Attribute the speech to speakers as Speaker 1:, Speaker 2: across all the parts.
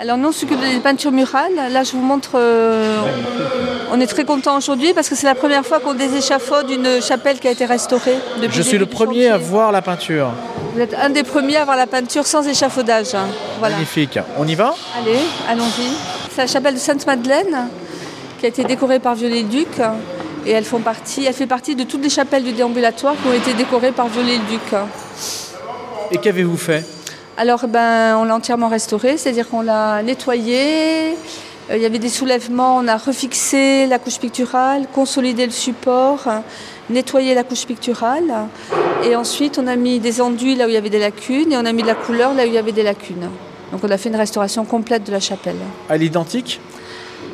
Speaker 1: Alors nous, on s'occupe des peintures murales. Là, je vous montre. euh, on est très content aujourd'hui parce que c'est la première fois qu'on déséchafaude une chapelle qui a été restaurée. Depuis
Speaker 2: Je suis le premier à voir la peinture.
Speaker 1: Vous êtes un des premiers à voir la peinture sans échafaudage. hein. Voilà.
Speaker 2: Magnifique. On y va?
Speaker 1: Allez, allons-y. C'est la chapelle de Sainte-Madeleine qui a été décorée par Viollet-le-Duc. Et elles font partie, elle fait partie de toutes les chapelles du déambulatoire qui ont été décorées par Viollet-le-Duc.
Speaker 2: Et qu'avez-vous fait?
Speaker 1: Alors, ben, on l'a entièrement restaurée, c'est-à-dire qu'on l'a nettoyée. Euh, Il y avait des soulèvements, on a refixé la couche picturale, consolidé le support, nettoyé la couche picturale. Et ensuite, on a mis des enduits là où il y avait des lacunes et on a mis de la couleur là où il y avait des lacunes. Donc, on a fait une restauration complète de la chapelle.
Speaker 2: À l'identique?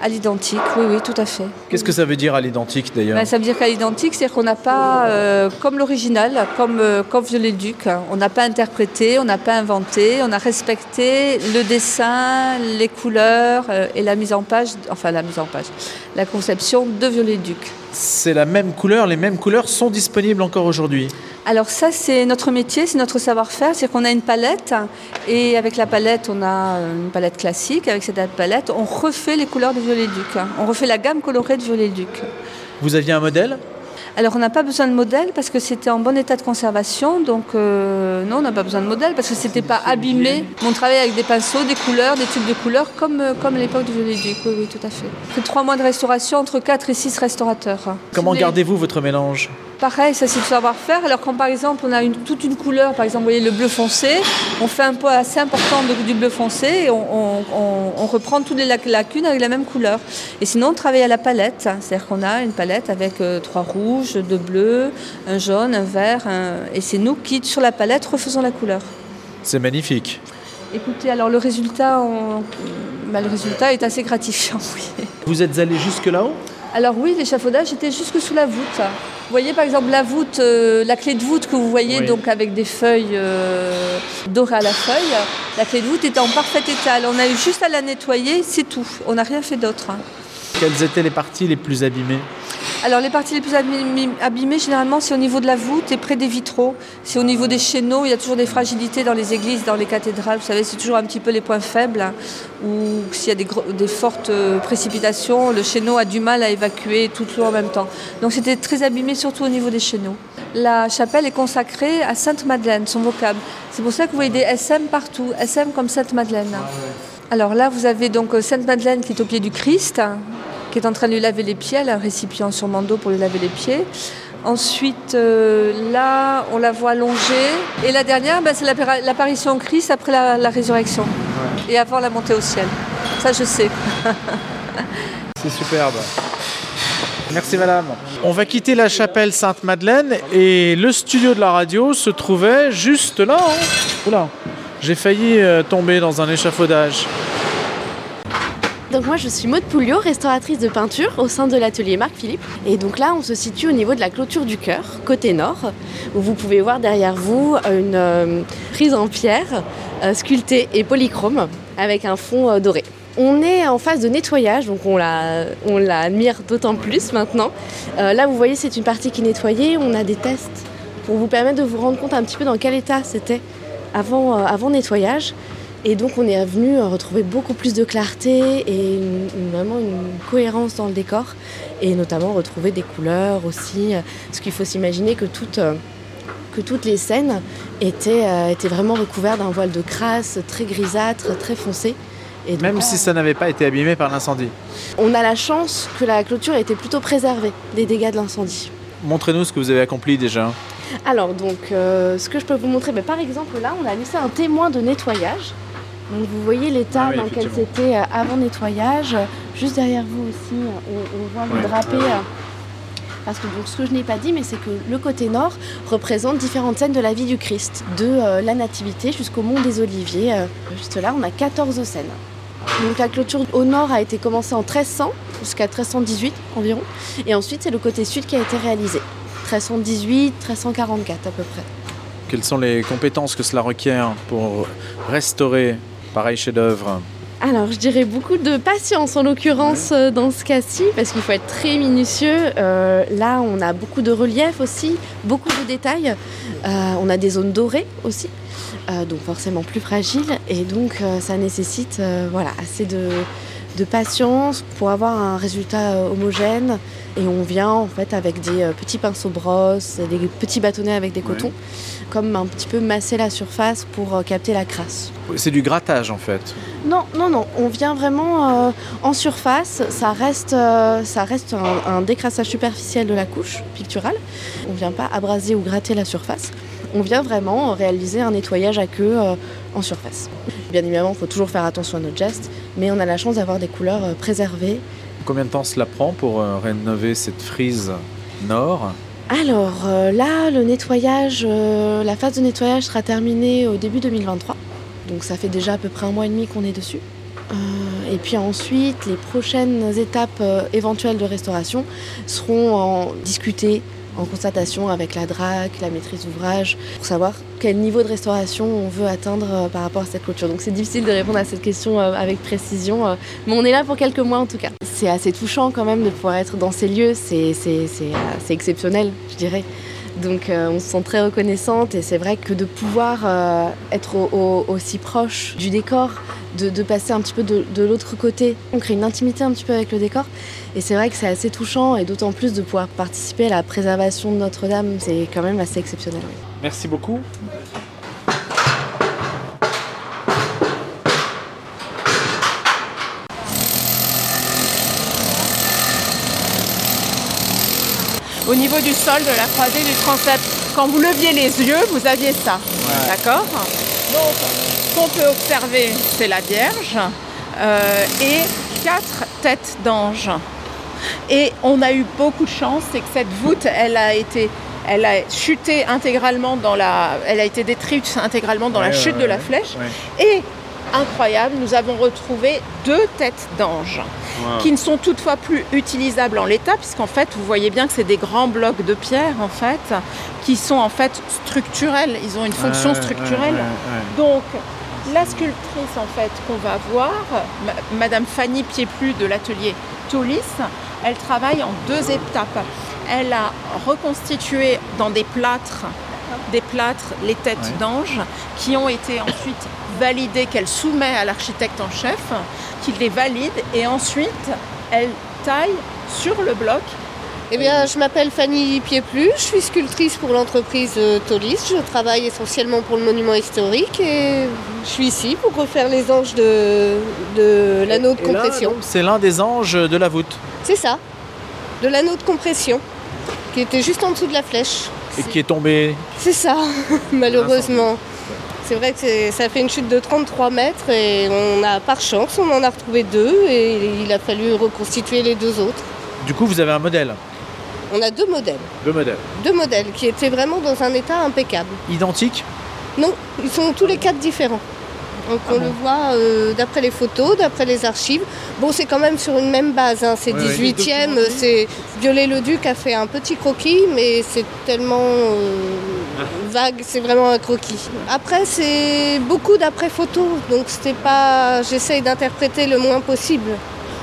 Speaker 1: À l'identique, oui, oui, tout à fait.
Speaker 2: Qu'est-ce que ça veut dire à l'identique d'ailleurs
Speaker 1: Ben, ça veut dire qu'à l'identique, c'est-à-dire qu'on n'a pas, euh, comme l'original, comme, euh, comme Viollet-le-Duc, hein, on n'a pas interprété, on n'a pas inventé, on a respecté le dessin, les couleurs euh, et la mise en page, enfin la mise en page, la conception de Viollet-le-Duc.
Speaker 2: C'est la même couleur, les mêmes couleurs sont disponibles encore aujourd'hui.
Speaker 1: Alors ça, c'est notre métier, c'est notre savoir-faire, c'est qu'on a une palette et avec la palette, on a euh, une palette classique. Avec cette palette, on refait les couleurs de Viollet-le-Duc. hein. On refait la gamme colorée de Viollet-le-Duc.
Speaker 2: Vous aviez un modèle?
Speaker 1: Alors on n'a pas besoin de modèle parce que c'était en bon état de conservation. Donc euh, non, on n'a pas besoin de modèle parce que c'était pas abîmé. On travaillait avec des pinceaux, des couleurs, des tubes de couleurs comme, euh, comme à l'époque du Viollet-le-Duc. Oui, oui, tout à fait. C'est trois mois de restauration entre 4 et 6 restaurateurs.
Speaker 2: Comment
Speaker 1: Les-
Speaker 2: gardez-vous votre mélange?
Speaker 1: Pareil, ça c'est le savoir-faire. Alors quand par exemple on a une, toute une couleur, par exemple vous voyez le bleu foncé, on fait un poids assez important de- du bleu foncé et on, on- on- on reprend toutes les lac- lacunes avec la même couleur. Et sinon on travaille à la palette, c'est-à-dire qu'on a une palette avec euh, trois rouges, deux bleus, un jaune, un vert, un- et c'est nous qui sur la palette refaisons la couleur.
Speaker 2: C'est magnifique.
Speaker 1: Écoutez, alors le résultat, on- bah, le résultat est assez gratifiant. Oui.
Speaker 2: Vous êtes allé jusque là-haut?
Speaker 1: Alors oui, l'échafaudage était jusque sous la voûte. Vous voyez par exemple la voûte, euh, la clé de voûte que vous voyez
Speaker 2: Oui.
Speaker 1: donc avec des feuilles euh, dorées à la feuille. La clé de voûte était en parfait état. Alors, on a eu juste à la nettoyer, c'est tout. On n'a rien fait d'autre. hein.
Speaker 2: Quelles étaient les parties les plus abîmées?
Speaker 1: Alors les parties les plus abîmées, généralement c'est au niveau de la voûte et près des vitraux. C'est au niveau des chéneaux, il y a toujours des fragilités dans les églises, dans les cathédrales. Vous savez, c'est toujours un petit peu les points faibles. hein, Ou s'il y a des fortes euh, précipitations, le chéneau a du mal à évacuer toute l'eau en même temps. Donc c'était très abîmé surtout au niveau des chéneaux. La chapelle est consacrée à Sainte-Madeleine, son vocable. C'est pour ça que vous voyez des SM partout, SM comme Sainte-Madeleine. Alors là, vous avez donc euh, Sainte-Madeleine qui est au pied du Christ, hein, qui est en train de lui laver les pieds. Elle a un récipient sûrement d'eau pour lui laver les pieds. Ensuite, euh, là, on la voit allongée. Et la dernière, ben, c'est l'apparition au Christ après la, la résurrection et avant la montée au ciel. Ça, je sais.
Speaker 2: C'est superbe. Merci madame. On va quitter la chapelle Sainte-Madeleine et le studio de la radio se trouvait juste là. hein. Oula, j'ai failli euh, tomber dans un échafaudage.
Speaker 3: Donc moi je suis Maude Pouliot, restauratrice de peinture au sein de l'atelier Marc Philippe. Et donc là on se situe au niveau de la clôture du cœur, côté nord, où vous pouvez voir derrière vous une euh, prise en pierre euh, sculptée et polychrome avec un fond euh, doré. On est en phase de nettoyage, donc on la, on la admire d'autant plus maintenant. Là vous voyez c'est une partie qui est nettoyée, on a des tests pour vous permettre de vous rendre compte un petit peu dans quel état c'était avant, avant nettoyage. Et donc on est venu euh, retrouver beaucoup plus de clarté et une- une- vraiment une cohérence dans le décor et notamment retrouver des couleurs aussi. Parce qu'il faut s'imaginer que toutes, euh, que toutes les scènes étaient, euh, étaient vraiment recouvertes d'un voile de crasse très grisâtre, très foncé. Et donc
Speaker 2: Même si ça n'avait pas été abîmé par l'incendie.
Speaker 3: on a la chance que la clôture ait été plutôt préservée des dégâts de l'incendie.
Speaker 2: Montrez-nous ce que vous avez accompli déjà.
Speaker 3: Alors donc euh, ce que je peux vous montrer, ben, par exemple là on a laissé un témoin de nettoyage. Donc vous voyez l'état
Speaker 2: Ah oui,
Speaker 3: dans lequel c'était euh, avant nettoyage. Juste derrière vous aussi, on, on voit le
Speaker 2: Ouais,
Speaker 3: drapé.
Speaker 2: ouais.
Speaker 3: euh, Parce que donc, ce que je n'ai pas dit, mais c'est que le côté nord représente différentes scènes de la vie du Christ, de euh, la Nativité jusqu'au Mont des Oliviers. Juste là, on a 14 scènes. Donc la clôture au nord a été commencée en 1300 jusqu'à 1318 environ. Et ensuite, c'est le côté sud qui a été réalisé. 1318, 1344 à peu près.
Speaker 2: Quelles sont les compétences que cela requiert pour restaurer pareil chef-d'œuvre
Speaker 3: Alors, je dirais beaucoup de patience en l'occurrence dans ce cas-ci, parce qu'il faut être très minutieux. Euh, là, on a beaucoup de relief aussi, beaucoup de détails. Euh, on a des zones dorées aussi. euh, donc forcément plus fragile. Et donc ça nécessite voilà, assez de, de patience pour avoir un résultat euh, homogène. Et on vient en fait avec des euh, petits pinceaux brosses, des petits bâtonnets avec des cotons, comme un petit peu masser la surface pour euh, capter la crasse.
Speaker 2: C'est du grattage en fait.
Speaker 3: Non, non, non, on vient vraiment euh, en surface. Ça reste, euh, ça reste un, un décrassage superficiel de la couche picturale. On vient pas abraser ou gratter la surface. On vient vraiment réaliser un nettoyage à queue euh, en surface. Bien évidemment, il faut toujours faire attention à notre geste, mais on a la chance d'avoir des couleurs euh, préservées.
Speaker 2: Combien de temps cela prend pour euh, rénover cette frise nord?
Speaker 3: Alors euh, là, le nettoyage, euh, la phase de nettoyage sera terminée au début 2023. Donc ça fait déjà à peu près un mois et demi qu'on est dessus. Euh, et puis ensuite, les prochaines étapes éventuelles de restauration seront en discutées en constatation avec la DRAC, la maîtrise d'ouvrage, pour savoir quel niveau de restauration on veut atteindre euh, par rapport à cette clôture. Donc c'est difficile de répondre à cette question euh, avec précision, euh, mais on est là pour quelques mois en tout cas. C'est assez touchant quand même de pouvoir être dans ces lieux, c'est exceptionnel, je dirais. Donc euh, on se sent très reconnaissante et c'est vrai que de pouvoir euh, être au- au- aussi proche du décor, de, passer un petit peu de, l'autre côté, on crée une intimité un petit peu avec le décor et c'est vrai que c'est assez touchant et d'autant plus de pouvoir participer à la préservation de Notre-Dame, c'est quand même assez exceptionnel.
Speaker 2: Merci beaucoup.
Speaker 4: Au niveau du sol, de la croisée du transept, quand vous leviez les yeux, vous aviez ça. D'accord Donc, ce qu'on peut observer, c'est la Vierge euh, et quatre têtes d'anges. Et on a eu beaucoup de chance, c'est que cette voûte, elle a été, elle a chuté intégralement dans la, elle a été détruite intégralement dans la chute
Speaker 2: ouais,
Speaker 4: de la flèche.
Speaker 2: Ouais.
Speaker 4: Et incroyable, nous avons retrouvé deux têtes d'anges qui ne sont toutefois plus utilisables en l'état, puisqu'en fait, vous voyez bien que c'est des grands blocs de pierre, en fait, qui sont en fait structurels. Ils ont une fonction structurelle. Donc, la sculptrice, en fait, qu'on va voir, ma- Madame Fanny Piéplu de l'atelier Tolis, elle travaille en deux étapes. Elle a reconstitué dans des plâtres, des plâtres, les têtes
Speaker 2: Ouais.
Speaker 4: d'anges, qui ont été ensuite validées, qu'elle soumet à l'architecte en chef, qui les valide, et ensuite, elle taille sur le bloc
Speaker 5: Eh bien, je m'appelle Fanny Piéplu, je suis sculptrice pour l'entreprise euh, Tolis. Je travaille essentiellement pour le monument historique et je suis ici pour refaire les anges de, de l'anneau de compression.
Speaker 2: C'est l'un des anges de la voûte
Speaker 5: C'est ça, de l'anneau de compression qui était juste en dessous de la flèche.
Speaker 2: et qui est tombé.
Speaker 5: C'est ça, malheureusement. C'est vrai que ça fait une chute de 33 mètres et on a, par chance, on en a retrouvé deux et il a fallu reconstituer les deux autres.
Speaker 2: Du coup, vous avez un modèle.
Speaker 5: On a deux modèles,
Speaker 2: Deux modèles.
Speaker 5: deux modèles qui étaient vraiment dans un état impeccable.
Speaker 2: Identiques?
Speaker 5: Non, ils sont tous les quatre différents. Donc
Speaker 2: Ah
Speaker 5: on
Speaker 2: bon
Speaker 5: le voit euh, d'après les photos, d'après les archives. Bon, c'est quand même sur une même base. hein. C'est
Speaker 2: Ouais, ouais.
Speaker 5: 18e. C'est Viollet-le-Duc a fait un petit croquis, mais c'est tellement euh, vague. C'est vraiment un croquis. Après, c'est beaucoup d'après photos. Donc c'était pas. J'essaye d'interpréter le moins possible.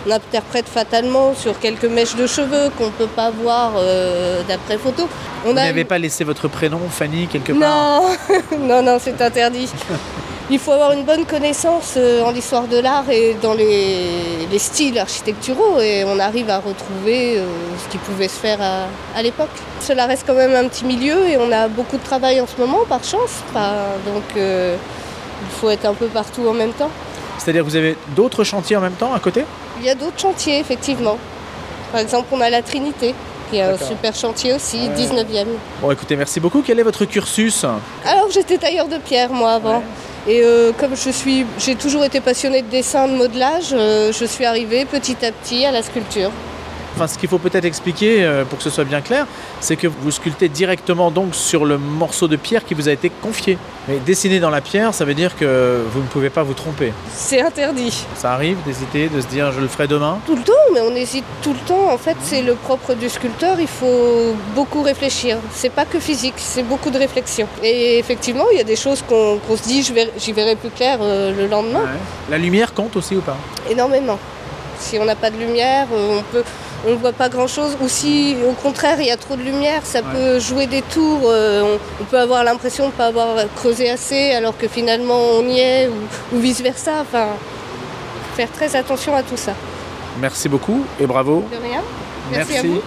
Speaker 5: On interprète fatalement sur quelques mèches de cheveux qu'on peut pas voir euh, d'après photo. On
Speaker 2: Vous
Speaker 5: a
Speaker 2: n'avez pas laissé votre prénom, Fanny, quelque part
Speaker 5: non, non, non, c'est interdit. Il faut avoir une bonne connaissance euh, en l'histoire de l'art et dans les, les styles architecturaux et on arrive à retrouver euh, ce qui pouvait se faire à, à l'époque. Cela reste quand même un petit milieu et on a beaucoup de travail en ce moment par chance. Donc euh, il faut être un peu partout en même temps.
Speaker 2: C'est-à-dire que vous avez d'autres chantiers en même temps à côté?
Speaker 5: Il y a d'autres chantiers effectivement. Par exemple, on a la Trinité qui est un super chantier aussi, 19e.
Speaker 2: Bon, écoutez, merci beaucoup. Quel est votre cursus?
Speaker 5: Alors j'étais tailleur de pierre moi avant.
Speaker 2: Ouais.
Speaker 5: Et euh, comme je suis, j'ai toujours été passionnée de dessin, de modelage, euh, je suis arrivée petit à petit à la sculpture.
Speaker 2: Enfin, ce qu'il faut peut-être expliquer euh, pour que ce soit bien clair, c'est que vous sculptez directement donc sur le morceau de pierre qui vous a été confié. Mais dessiner dans la pierre, ça veut dire que vous ne pouvez pas vous tromper.
Speaker 5: C'est interdit.
Speaker 2: Ça arrive d'hésiter, de se dire je le ferai demain?
Speaker 5: Tout le temps, mais on hésite tout le temps. En fait, c'est le propre du sculpteur, il faut beaucoup réfléchir. C'est pas que physique, c'est beaucoup de réflexion. Et effectivement, il y a des choses qu'on se dit, verrai- j'y verrai plus clair euh, le lendemain.
Speaker 2: La lumière compte aussi ou pas?
Speaker 5: Énormément. Si on n'a pas de lumière, euh, on peut, on ne voit pas grand-chose. Ou si au contraire il y a trop de lumière, ça peut jouer des tours. euh, on, on peut avoir l'impression de ne pas avoir creusé assez alors que finalement on y est ou, ou vice-versa. Enfin, faire très attention à tout ça.
Speaker 2: Merci beaucoup et bravo.
Speaker 5: De rien.
Speaker 2: Merci.
Speaker 5: à vous.